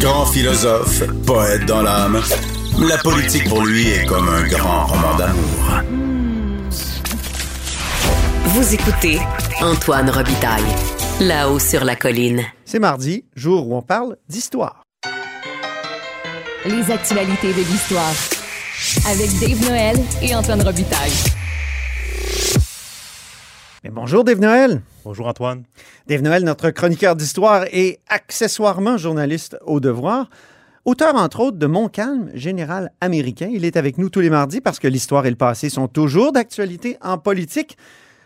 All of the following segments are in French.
Grand philosophe, poète dans l'âme, la politique pour lui est comme un grand roman d'amour. Vous écoutez Antoine Robitaille, là-haut sur la colline. C'est mardi, jour où on parle d'histoire. Les actualités de l'histoire. Avec Dave Noël et Antoine Robitaille. Mais bonjour Dave Noël. Bonjour Antoine. Dave Noël, notre chroniqueur d'histoire et accessoirement journaliste au devoir. Auteur, entre autres, de Mon calme, général américain. Il est avec nous tous les mardis parce que l'histoire et le passé sont toujours d'actualité en politique.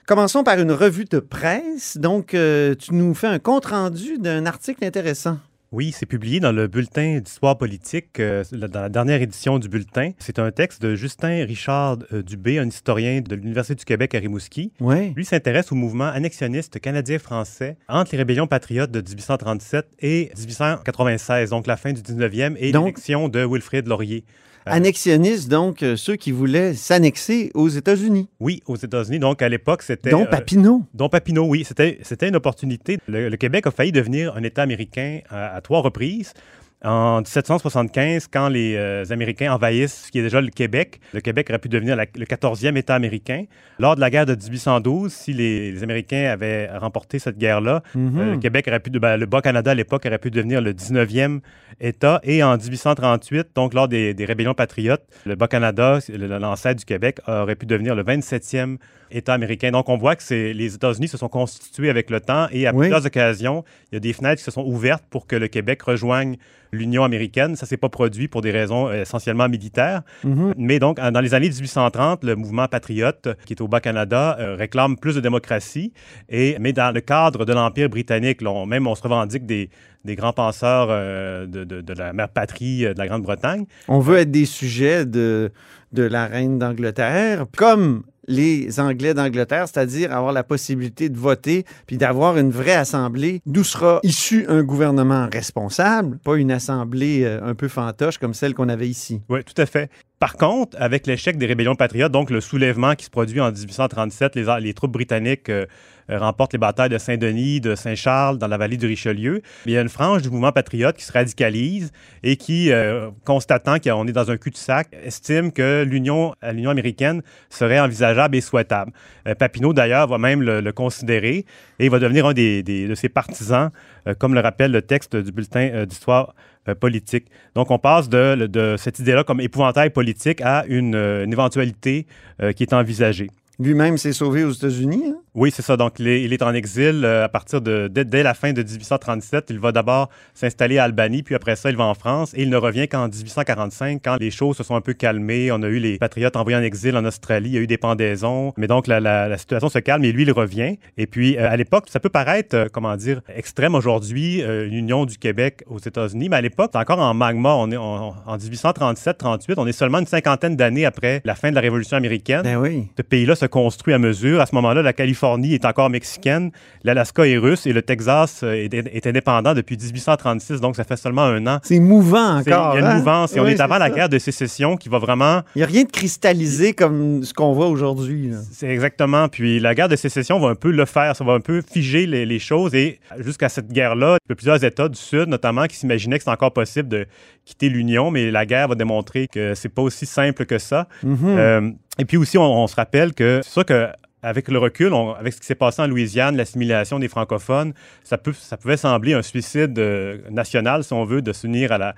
Commençons par une revue de presse. Donc, euh, tu nous fais un compte-rendu d'un article intéressant. Oui, c'est publié dans le bulletin d'histoire politique, euh, dans la dernière édition du bulletin. C'est un texte de Justin Richard euh, Dubé, un historien de l'Université du Québec à Rimouski. Oui. Lui s'intéresse au mouvement annexionniste canadien-français entre les rébellions patriotes de 1837 et 1896, donc la fin du 19e, et l'élection de Wilfrid Laurier. Euh, Annexionnistes, donc, euh, ceux qui voulaient s'annexer aux États-Unis. Oui, aux États-Unis. Donc, à l'époque, c'était... Dont euh, Papineau. Dom Papineau, oui, c'était une opportunité. Le, le Québec a failli devenir un État américain à, à trois reprises. En 1775, quand les euh, Américains envahissent ce qui est déjà le Québec, le Québec aurait pu devenir la- le 14e État américain. Lors de la guerre de 1812, si les, les Américains avaient remporté cette guerre-là, Mhm. euh, le Québec aurait pu, ben, le Bas-Canada à l'époque aurait pu devenir le 19e État. Et en 1838, donc lors des, des rébellions patriotes, le Bas-Canada, l'ancêtre du Québec, aurait pu devenir le 27e État américain. Donc on voit que c'est- les États-Unis se sont constitués avec le temps et à Oui. plusieurs occasions, il y a des fenêtres qui se sont ouvertes pour que le Québec rejoigne l'Union américaine. Ça s'est pas produit pour des raisons euh, essentiellement militaires. Mhm. Mais donc, dans les années 1830, le mouvement patriote, qui est au Bas-Canada, euh, réclame plus de démocratie. Et, mais dans le cadre de l'Empire britannique, là, on- même on se revendique des, des grands penseurs euh, de, de- de la mère patrie euh, de la Grande-Bretagne. On veut être des sujets de, de la reine d'Angleterre, comme les Anglais d'Angleterre, c'est-à-dire avoir la possibilité de voter puis d'avoir une vraie assemblée d'où sera issu un gouvernement responsable, pas une assemblée euh, un peu fantoche comme celle qu'on avait ici. Oui, tout à fait. Par contre, avec l'échec des rébellions patriotes, donc le soulèvement qui se produit en 1837, les, les troupes britanniques euh, euh, remportent les batailles de Saint-Denis, de Saint-Charles, dans la vallée du Richelieu. Il y a une frange du mouvement patriote qui se radicalise et qui, euh, constatant qu'on est dans un cul-de-sac, estime que l'union à l'Union américaine serait envisageable et souhaitable. Euh, Papineau, d'ailleurs, va même le, considérer et il va devenir un des, de ses partisans, euh, comme le rappelle le texte du bulletin euh, d'histoire euh, politique. Donc, on passe de, de cette idée-là comme épouvantail politique à une, euh, éventualité euh, qui est envisagée. Lui-même s'est sauvé aux États-Unis. hein? Oui, c'est ça. Donc, il est, il est en exil euh, à partir de dès, dès la fin de 1837. Il va d'abord s'installer à Albanie, puis après ça, il va en France et il ne revient qu'en 1845, quand les choses se sont un peu calmées. On a eu les patriotes envoyés en exil en Australie, il y a eu des pendaisons, mais donc la, la- la situation se calme et lui, il revient. Et puis, euh, à l'époque, ça peut paraître, euh, comment dire, extrême aujourd'hui, euh, l'union du Québec aux États-Unis, mais à l'époque, c'est encore en magma. On est en, en 1837-38, on est seulement une cinquantaine d'années après la fin de la Révolution américaine. Ben oui. Ce pays-là se construit à mesure. À ce moment-là, la Californie est encore mexicaine, l'Alaska est russe et le Texas euh, est, est indépendant depuis 1836, donc ça fait seulement un an. C'est mouvant encore. Il y a une hein? mouvance et on est avant la guerre de sécession qui va vraiment... Il n'y a rien de cristallisé comme ce qu'on voit aujourd'hui. C'est exactement. Puis la guerre de sécession va un peu le faire. Ça va un peu figer les, les choses. Et jusqu'à cette guerre-là, il y a plusieurs États du Sud, notamment, qui s'imaginaient que c'est encore possible de quitter l'Union, mais la guerre va démontrer que c'est pas aussi simple que ça. Mhm. Euh, et puis aussi, on, on se rappelle que c'est sûr que avec le recul, avec ce qui s'est passé en Louisiane, l'assimilation des francophones, ça, peut, ça pouvait sembler un suicide euh, national, si on veut, de s'unir à la,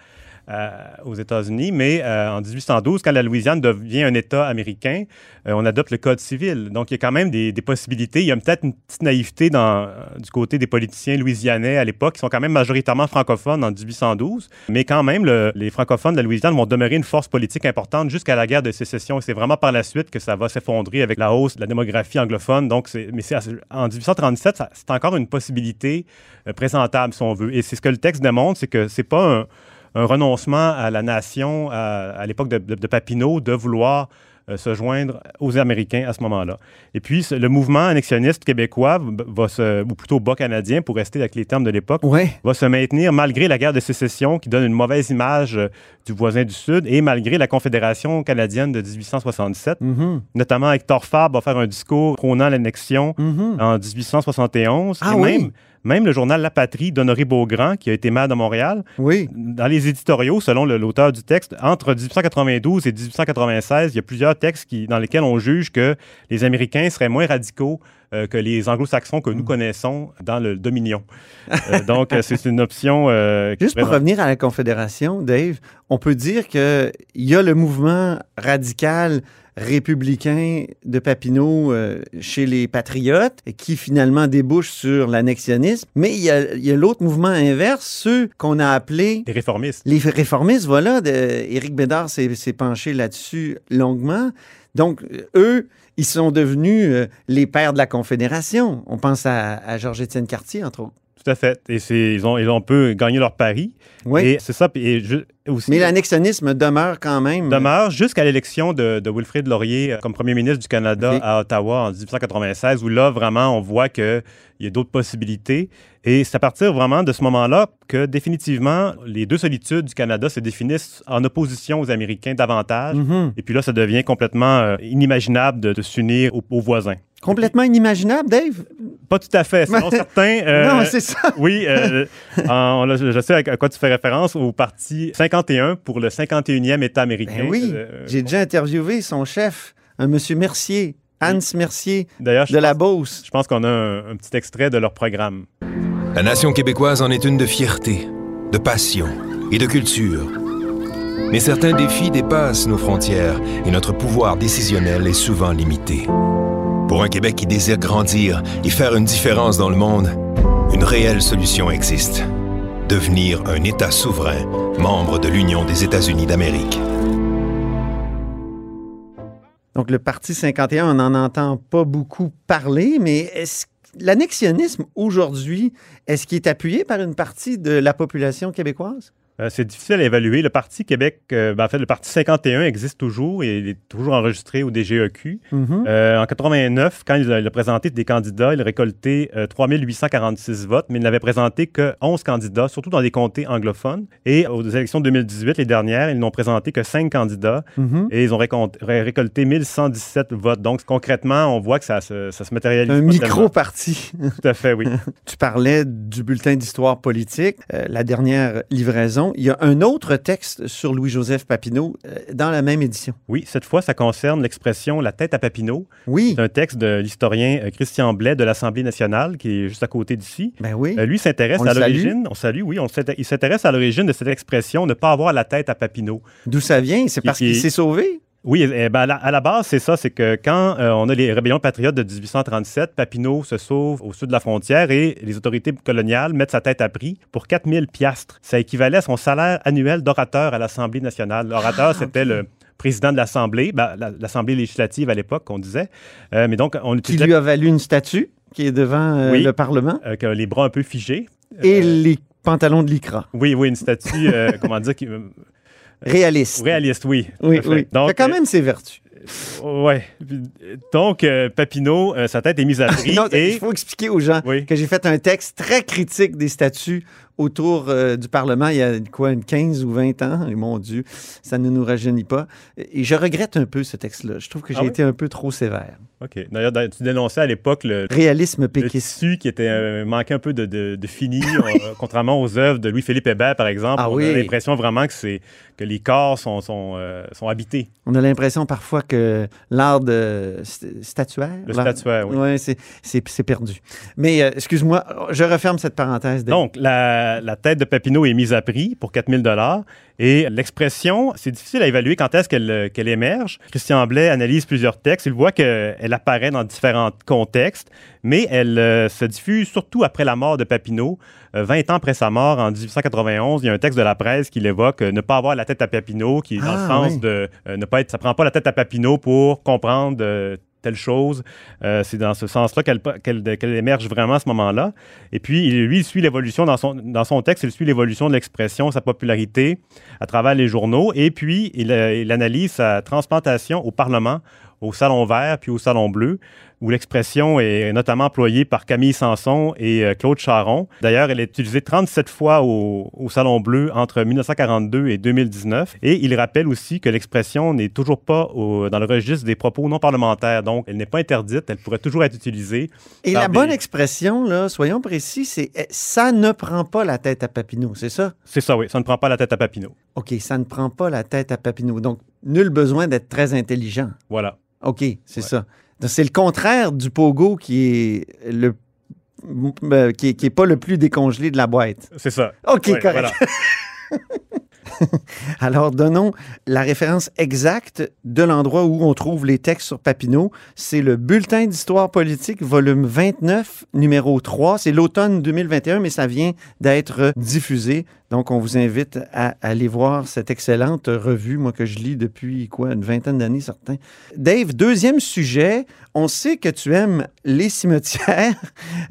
aux États-Unis. Mais euh, en 1812, quand la Louisiane devient un État américain, euh, on adopte le Code civil. Donc, il y a quand même des, possibilités. Il y a peut-être une petite naïveté du côté des politiciens louisianais à l'époque, qui sont quand même majoritairement francophones en 1812. Mais quand même, le- les francophones de la Louisiane vont demeurer une force politique importante jusqu'à la guerre de sécession. C'est vraiment par la suite que ça va s'effondrer avec la hausse de la démographie anglophone. Donc, mais en 1837, ça- c'est encore une possibilité euh, présentable, si on veut. Et c'est ce que le texte démontre, c'est que c'est pas un, un renoncement à la nation à, à l'époque de, de- de Papineau de vouloir euh, se joindre aux Américains à ce moment-là. Et puis, le mouvement annexionniste québécois va se, ou plutôt bas canadien, pour rester avec les termes de l'époque, Ouais. va se maintenir malgré la guerre de sécession qui donne une mauvaise image euh, du voisin du Sud et malgré la Confédération canadienne de 1867. Mhm. Notamment, Hector Fabre va faire un discours prônant l'annexion Mhm. en 1871. Ah et oui? Même, le journal La Patrie d'Honoré Beaugrand, qui a été maire de Montréal, Oui. dans les éditoriaux, selon l'auteur du texte, entre 1892 et 1896, il y a plusieurs textes qui, dans lesquels on juge que les Américains seraient moins radicaux euh, que les anglo-saxons que Mm. nous connaissons dans le Dominion. Euh, donc, euh, c'est une option... euh, Juste pour revenir à la Confédération, Dave, on peut dire qu'il y a le mouvement radical républicain de Papineau euh, chez les patriotes qui finalement débouche sur l'annexionnisme, mais il y a, a l'autre mouvement inverse, ceux qu'on a appelés Les réformistes. les réformistes, voilà, de, Éric Bédard s'est s'est penché là-dessus longuement. Donc, eux, ils sont devenus euh, les pères de la Confédération. On pense à, à Georges-Étienne Cartier, entre autres. Tout à fait. Et ils ont, ils ont un peu gagné leur pari. Oui. Et c'est ça. Et aussi, Mais l'annexionnisme demeure quand même. demeure jusqu'à l'élection de, de Wilfrid Laurier euh, comme premier ministre du Canada à Ottawa en 1896, où là, vraiment, on voit qu'il y a d'autres possibilités. Et c'est à partir vraiment de ce moment-là que définitivement, les deux solitudes du Canada se définissent en opposition aux Américains davantage. Mhm. Et puis là, ça devient complètement euh, inimaginable de, de s'unir aux, aux voisins. Complètement inimaginable, Dave? Pas tout à fait. Selon certains... euh, non, c'est ça. oui, euh, en- je sais à quoi tu fais référence, au parti 51 pour le 51e État américain. Ben oui, Euh, j'ai déjà interviewé son chef, un monsieur Mercier, Hans Mercier, de la Beauce. Je pense qu'on a un, un petit extrait de leur programme. La nation québécoise en est une de fierté, de passion et de culture. Mais certains défis dépassent nos frontières et notre pouvoir décisionnel est souvent limité. Pour un Québec qui désire grandir et faire une différence dans le monde, une réelle solution existe. Devenir un État souverain, membre de l'Union des États-Unis d'Amérique. Donc, le Parti 51, on n'en entend pas beaucoup parler, mais est-ce l'annexionnisme aujourd'hui, est-ce qu'il est appuyé par une partie de la population québécoise? Euh, c'est difficile à évaluer. Le Parti Québec, euh, ben, en fait, le Parti 51 existe toujours et il est toujours enregistré au DGEQ. Mhm. Euh, en 89, quand il a, il a présenté des candidats, il a récolté euh, 3846 votes, mais il n'avait présenté que 11 candidats, surtout dans des comtés anglophones. Et aux élections de 2018, les dernières, ils n'ont présenté que 5 candidats Mhm. et ils ont ré- récolté 1117 votes. Donc, concrètement, on voit que ça, se- ça se matérialise. Un micro-parti. Tout à fait, oui. Tu parlais du bulletin d'histoire politique, la dernière livraison. Il y a un autre texte sur Louis-Joseph Papineau euh, dans la même édition. Oui, cette fois, ça concerne l'expression la tête à Papineau. Oui, C'est un texte de l'historien euh, Christian Blais de l'Assemblée nationale, qui est juste à côté d'ici. ben oui. Euh, lui s'intéresse à l'origine. On salue, oui. On il s'intéresse à l'origine de cette expression ne pas avoir la tête à Papineau. D'où ça vient? C'est parce qui- qu'il s'est sauvé? Oui, eh ben, à, la, à la base, c'est ça. C'est que quand euh, on a les rébellions patriotes de 1837, Papineau se sauve au sud de la frontière et les autorités coloniales mettent sa tête à prix pour 4000 piastres. Ça équivalait à son salaire annuel d'orateur à l'Assemblée nationale. L'orateur, Ah, c'était le président de l'Assemblée, ben, la- l'Assemblée législative à l'époque, on disait. Euh, mais donc, on Qui lui a valu une statue qui est devant euh, Oui. le Parlement que les bras un peu figés. et les pantalons de lycra. Oui, oui, une statue, comment dire, qui, Réaliste. réaliste, oui. Oui, oui. Donc, quand euh, même ses vertus. Ouais. Puis, euh, Donc, euh, Papineau, euh, sa tête est mise à prix. Non, et... Il faut expliquer aux gens Oui. que j'ai fait un texte très critique des statuts autour euh, du Parlement il y a quoi, une 15 ou 20 ans? Et mon Dieu, ça ne nous rajeunit pas. Et je regrette un peu ce texte-là. Je trouve que j'ai Ah oui? été un peu trop sévère. OK. D'ailleurs, tu dénonçais à l'époque le, Réalisme le péquiste. tissu qui était euh, manquait un peu de, de, de fini, euh, contrairement aux œuvres de Louis-Philippe Hébert, par exemple. Ah on oui. a l'impression vraiment que c'est que les corps sont, sont, euh, sont habités. On a l'impression parfois que l'art de st- statuaire. Le statuaire, oui. Ouais, c'est- perdu. Mais excuse-moi, je referme cette parenthèse. Donc, la, la tête de Papineau est mise à prix pour 4000 dollars. Et l'expression, c'est difficile à évaluer quand est-ce qu'elle euh, qu'elle émerge. Christian Blais analyse plusieurs textes. Il voit qu'elle apparaît dans différents contextes, mais elle euh, se diffuse surtout après la mort de Papineau. Euh, 20 ans après sa mort, en 1891, il y a un texte de la presse qui l'évoque, euh, ne pas avoir la tête à Papineau, qui est dans Ah, le sens oui. de ne pas être, ça prend pas la tête à Papineau pour comprendre telle chose. Euh, c'est dans ce sens-là qu'elle émerge vraiment à ce moment-là. Et puis, lui, il suit l'évolution dans son, dans son texte, il suit l'évolution de l'expression, sa popularité à travers les journaux. Et puis, il, euh, il analyse sa transplantation au Parlement, au Salon Vert puis au Salon Bleu. Où l'expression est notamment employée par Camille Sanson et euh, Claude Charon. D'ailleurs, elle est utilisée 37 fois au, au, Salon Bleu entre 1942 et 2019. Et il rappelle aussi que l'expression n'est toujours pas au, dans le registre des propos non parlementaires. Donc, elle n'est pas interdite, elle pourrait toujours être utilisée. Et la des... bonne expression, là, soyons précis, c'est eh, ça ne prend pas la tête à Papineau, c'est ça? C'est ça, oui. Ça ne prend pas la tête à Papineau. OK, ça ne prend pas la tête à Papineau. Donc, nul besoin d'être très intelligent. Voilà. OK, c'est ouais. ça. C'est le contraire du pogo qui est le qui est, qui est, pas le plus décongelé de la boîte. C'est ça. OK, correct. Voilà. Alors, donnons la référence exacte de l'endroit où on trouve les textes sur Papineau. C'est le Bulletin d'histoire politique, volume 29, numéro 3. C'est l'automne 2021, mais ça vient d'être diffusé. Donc, on vous invite à aller voir cette excellente revue, moi, que je lis depuis, quoi, une vingtaine d'années, certains. Dave, deuxième sujet. On sait que tu aimes les cimetières.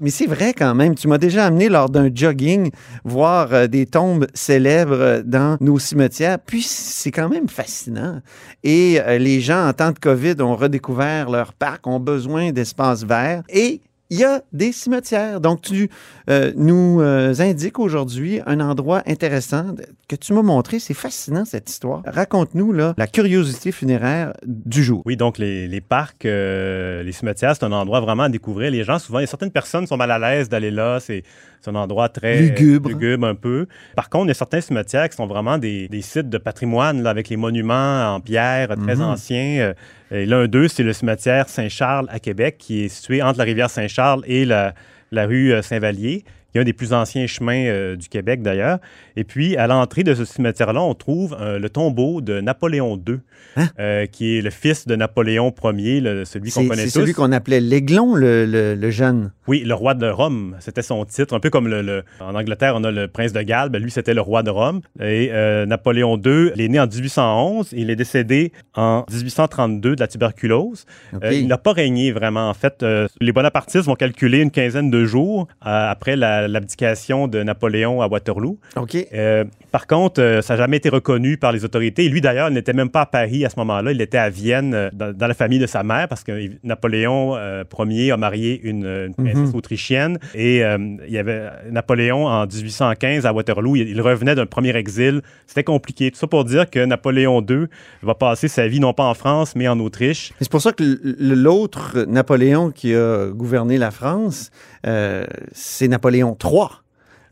Mais c'est vrai quand même. Tu m'as déjà amené lors d'un jogging voir euh, des tombes célèbres dans nos cimetières. Puis, c'est quand même fascinant. Et euh, les gens, en temps de COVID, ont redécouvert leur parc, ont besoin d'espaces verts. Et il y a des cimetières. Donc, tu euh, nous euh, indiques aujourd'hui un endroit intéressant que tu m'as montré. C'est fascinant, cette histoire. Raconte-nous là, la curiosité funéraire du jour. Oui, donc les, les parcs, euh, les cimetières, c'est un endroit vraiment à découvrir. Les gens, souvent, certaines personnes sont mal à l'aise d'aller là. C'est un endroit très lugubre. lugubre un peu. Par contre, il y a certains cimetières qui sont vraiment des, des sites de patrimoine là, avec les monuments en pierre très Mhm. mm -hmm. anciens. L'un d'eux, c'est le cimetière Saint-Charles à Québec, qui est situé entre la rivière Saint-Charles et la, la rue euh, Saint-Vallier qui est un des plus anciens chemins euh, du Québec d'ailleurs. Et puis, à l'entrée de ce cimetière-là, on trouve euh, le tombeau de Napoléon II, hein? euh, qui est le fils de Napoléon Ier, le, celui qu'on connaît tous. C'est celui qu'on appelait l'Aiglon, le, le, le, jeune. Oui, le roi de Rome, c'était son titre. Un peu comme le, en Angleterre, on a le prince de Galles, ben lui, c'était le roi de Rome. Et Napoléon II, il est né en 1811, il est décédé en 1832 de la tuberculose. Okay. il n'a pas régné vraiment. En fait, les bonapartistes vont calculer une quinzaine de jours après la l'abdication de Napoléon à Waterloo. OK. Euh, par contre, euh, ça n'a jamais été reconnu par les autorités. Et lui, d'ailleurs, il n'était même pas à Paris à ce moment-là. Il était à Vienne, euh, dans, dans, la famille de sa mère, parce que Napoléon Ier a marié une, une princesse mm -hmm. autrichienne. Et il y avait Napoléon, en 1815, à Waterloo, il, il revenait d'un premier exil. C'était compliqué. Tout ça pour dire que Napoléon II va passer sa vie non pas en France, mais en Autriche. C'est pour ça que l'autre Napoléon qui a gouverné la France, euh, c'est Napoléon III.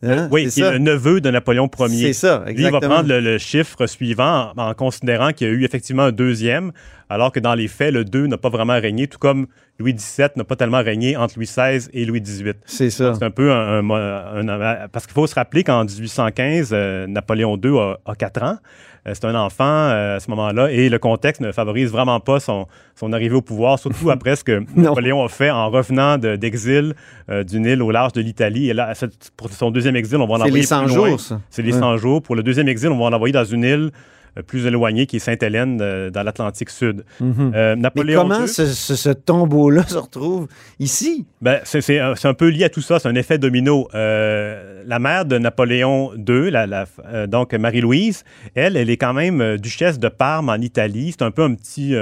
Hein? Oui, qui est le neveu de Napoléon Ier. C'est ça, exactement. Lui, il va prendre le, le chiffre suivant en, en considérant qu'il y a eu effectivement un deuxième, alors que dans les faits, le 2 n'a pas vraiment régné, tout comme Louis XVII n'a pas tellement régné entre Louis XVI et Louis XVIII. C'est ça. C'est un peu un... un, un parce qu'il faut se rappeler qu'en 1815, euh, Napoléon II a, a 4 ans. Euh, c'est un enfant euh, à ce moment-là et le contexte ne favorise vraiment pas son, son arrivée au pouvoir, surtout après ce que Napoléon a fait en revenant d'exil de, d'une île au large de l'Italie. Et là, pour son deuxième exil, on va l'envoyer. C'est les 100 jours, C'est les 100 ouais. jours. Pour le deuxième exil, on va l'envoyer dans une île plus éloignée qui est Sainte-Hélène euh, dans l'Atlantique Sud. Mm -hmm. euh, Napoléon Mais comment II, ce, ce, ce tombeau-là se retrouve ici? Ben, c'est un, un, peu lié à tout ça, c'est un effet domino. Euh, la mère de Napoléon II, la, la, euh, donc Marie-Louise, elle, elle est quand même euh, duchesse de Parme en Italie. C'est un peu un petit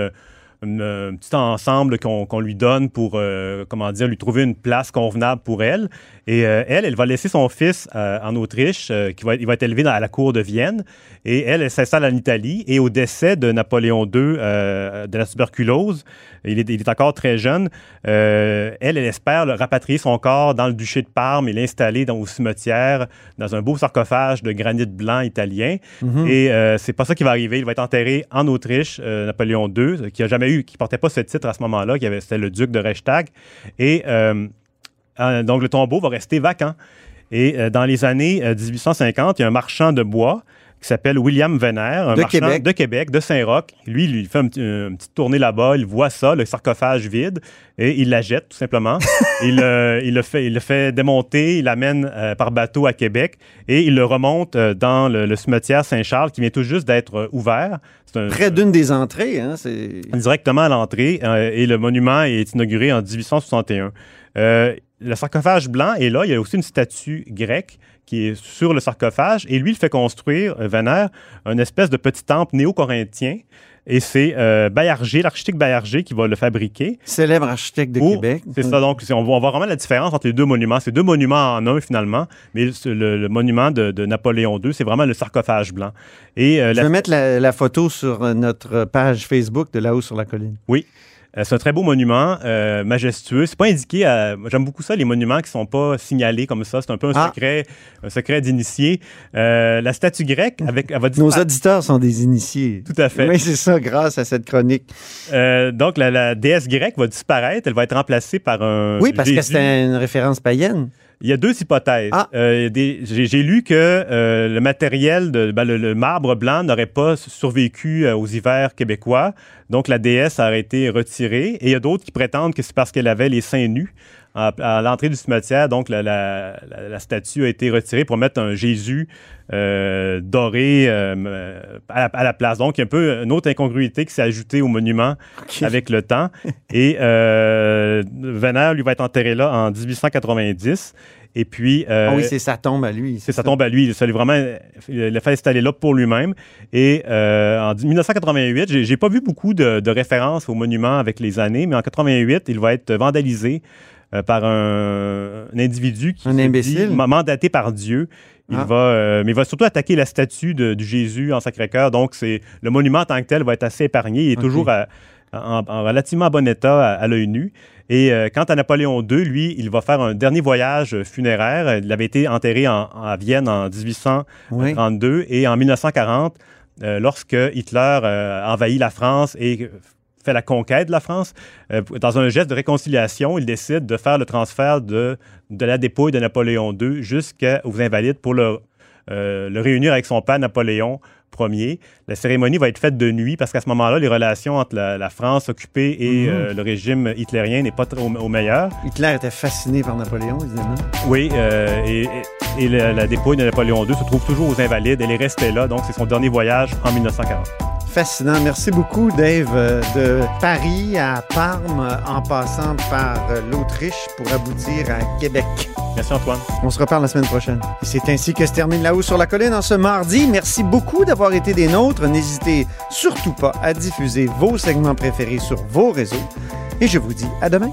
un, un petit ensemble qu'on qu lui donne pour, euh, comment dire, lui trouver une place convenable pour elle. Et euh, elle, elle va laisser son fils euh, en Autriche, qui va, il va être élevé dans, à la cour de Vienne. Et elle, elle s'installe en Italie. Et au décès de Napoléon II de la tuberculose, il est, il est encore très jeune, elle, elle espère le, rapatrier son corps dans le duché de Parme et l'installer au cimetière, dans un beau sarcophage de granit blanc italien. Mm -hmm. Et c'est pas ça qui va arriver. Il va être enterré en Autriche, Napoléon II, qui a jamais eu qui portait pas ce titre à ce moment-là, qui avait c'était le duc de Reichstag. Et euh, donc le tombeau va rester vacant. Et euh, dans les années 1850, il y a un marchand de bois qui s'appelle William Venner, un de marchand Québec. de Québec, de Saint-Roch. Lui, il fait un, une petite tournée là-bas, il voit ça, le sarcophage vide, et il la jette tout simplement. il, euh, il, le fait, il le fait démonter, il l'amène euh, par bateau à Québec, et il le remonte euh, dans le, le cimetière Saint-Charles, qui vient tout juste d'être ouvert. Un, Près d'une des entrées, hein? Directement à l'entrée, et le monument est inauguré en 1861. le sarcophage blanc est là. Il y a aussi une statue grecque qui est sur le sarcophage. Et lui, il fait construire, euh, Venner, une espèce de petit temple néo-corinthien. Et c'est euh, Bayarger, l'architecte Bayarger, qui va le fabriquer. Célèbre architecte de Ou- Québec. C'est ça, donc on voit, on voit vraiment la différence entre les deux monuments. C'est deux monuments en un finalement, mais le, le monument de, de Napoléon II, c'est vraiment le sarcophage blanc. Et euh, Je la- vais mettre la, la photo sur notre page Facebook de là-haut sur la colline. oui, c'est un très beau monument, euh, majestueux. C'est pas indiqué. à- J'aime beaucoup ça, les monuments qui sont pas signalés comme ça. C'est un peu un Ah. secret, un secret d'initié. Euh, la statue grecque avec, elle va Nos auditeurs sont des initiés. Tout à fait. Oui, c'est ça, grâce à cette chronique. Euh, donc la, la déesse grecque va disparaître. Elle va être remplacée par un. Oui, parce que c'était une référence païenne. Il y a deux hypothèses. Ah. Euh, J'ai j'ai lu que euh, le matériel, de, ben, le, le marbre blanc n'aurait pas survécu euh, aux hivers québécois. Donc la déesse aurait été retirée. Et il y a d'autres qui prétendent que c'est parce qu'elle avait les seins nus à, à l'entrée du cimetière. Donc la, la- la- la statue a été retirée pour mettre un Jésus euh, doré euh, à, la, à la place. Donc il y a un peu une autre incongruité qui s'est ajoutée au monument avec le temps. Et euh, Venner, lui, va être enterré là en 1890. Et puis, euh, Ah oui, c'est sa tombe à lui. c'est sa tombe à lui. Ça, lui, vraiment, il l'a fait installer là pour lui-même. Et euh, en 1988, j'ai, j'ai pas vu beaucoup de, de références au monument avec les années, mais en 88, il va être vandalisé euh, par un, un individu qui Un imbécile? dit mandaté par Dieu. Il Ah. va, euh, mais il va surtout attaquer la statue de, du Jésus en Sacré-Cœur. Donc, c'est le monument en tant que tel va être assez épargné. Il est toujours à- en, en relativement bon état à, à l'œil nu. Et euh, quant à Napoléon II, lui, il va faire un dernier voyage funéraire. Il avait été enterré en, à Vienne en 1832 Oui. et en 1940, euh, lorsque Hitler euh, envahit la France et fait la conquête de la France, euh, dans un geste de réconciliation, il décide de faire le transfert de, de la dépouille de Napoléon II jusqu'aux Invalides pour le, euh, le réunir avec son père Napoléon Ier. La cérémonie va être faite de nuit parce qu'à ce moment-là, les relations entre la, la France occupée et Mhm. euh, le régime hitlérien n'est pas au meilleur. Hitler était fasciné par Napoléon, évidemment. Oui, euh, et, et- et la, la dépouille de Napoléon II se trouve toujours aux Invalides. Elle est restée là, donc c'est son dernier voyage en 1940. Fascinant. Merci beaucoup, Dave, euh, de Paris à Parme, en passant par euh, l'Autriche pour aboutir à Québec. Merci Antoine. On se reparle la semaine prochaine. Et c'est ainsi que se termine là-haut sur la colline en ce mardi. Merci beaucoup d'avoir été des nôtres. N'hésitez surtout pas à diffuser vos segments préférés sur vos réseaux. Et je vous dis à demain.